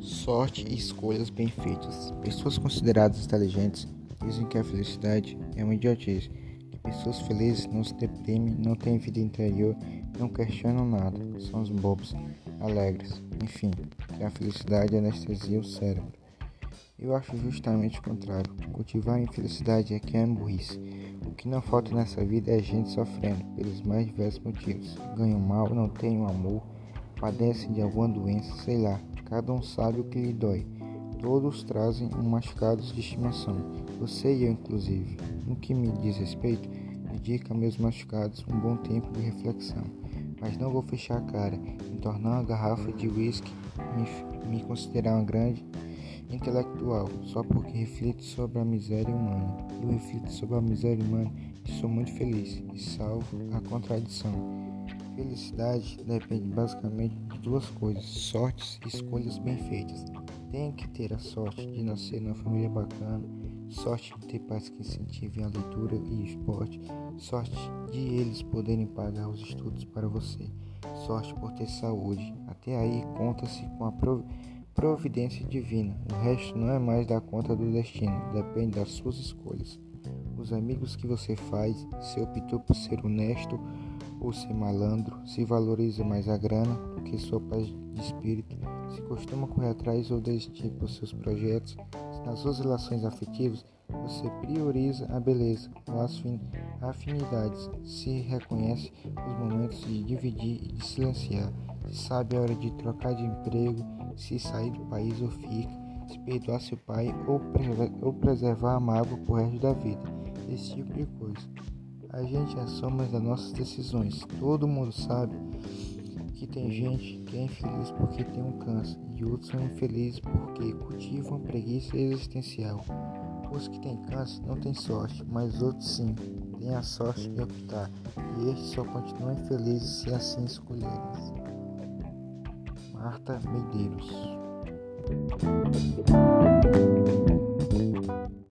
Sorte e escolhas bem feitas. Pessoas consideradas inteligentes dizem que a felicidade é uma idiotice, que pessoas felizes não se deprimem, não têm vida interior, não questionam nada, são os bobos, alegres, enfim, que a felicidade anestesia o cérebro. Eu acho justamente o contrário. Cultivar a infelicidade é que é burrice. O que não falta nessa vida é gente sofrendo pelos mais diversos motivos. Ganham mal, não tenho amor padecem de alguma doença, sei lá. Cada um sabe o que lhe dói. Todos trazem um machucados de estimação. Você e eu, inclusive. No que me diz respeito, dedico a meus machucados um bom tempo de reflexão. Mas não vou fechar a cara em tornar uma garrafa de uísque me, me considerar uma grande intelectual só porque reflito sobre a miséria humana. Eu reflito sobre a miséria humana e sou muito feliz e salvo a contradição. Felicidade depende basicamente de duas coisas: sortes e escolhas bem feitas. Tenho que ter a sorte de nascer numa família bacana, sorte de ter pais que incentivem a leitura e o esporte, sorte de eles poderem pagar os estudos para você, sorte por ter saúde. Até aí conta-se com a providência divina. O resto não é mais da conta do destino, depende das suas escolhas. Os amigos que você faz, se optou por ser honesto ou ser malandro, se valoriza mais a grana do que sua paz de espírito, se costuma correr atrás ou desistir por seus projetos, se nas suas relações afetivas você prioriza a beleza as afinidades, se reconhece os momentos de dividir e de silenciar, se sabe a hora de trocar de emprego, se sair do país ou fica, se perdoar seu pai ou, preservar a mágoa resto da vida, esse tipo de coisa. A gente é soma das nossas decisões. Todo mundo sabe que tem gente que é infeliz porque tem um câncer e outros são infelizes porque cultivam preguiça existencial. Os que têm câncer não têm sorte, mas outros sim, têm a sorte de optar, e estes só continuam infelizes se assim escolherem. Marta Medeiros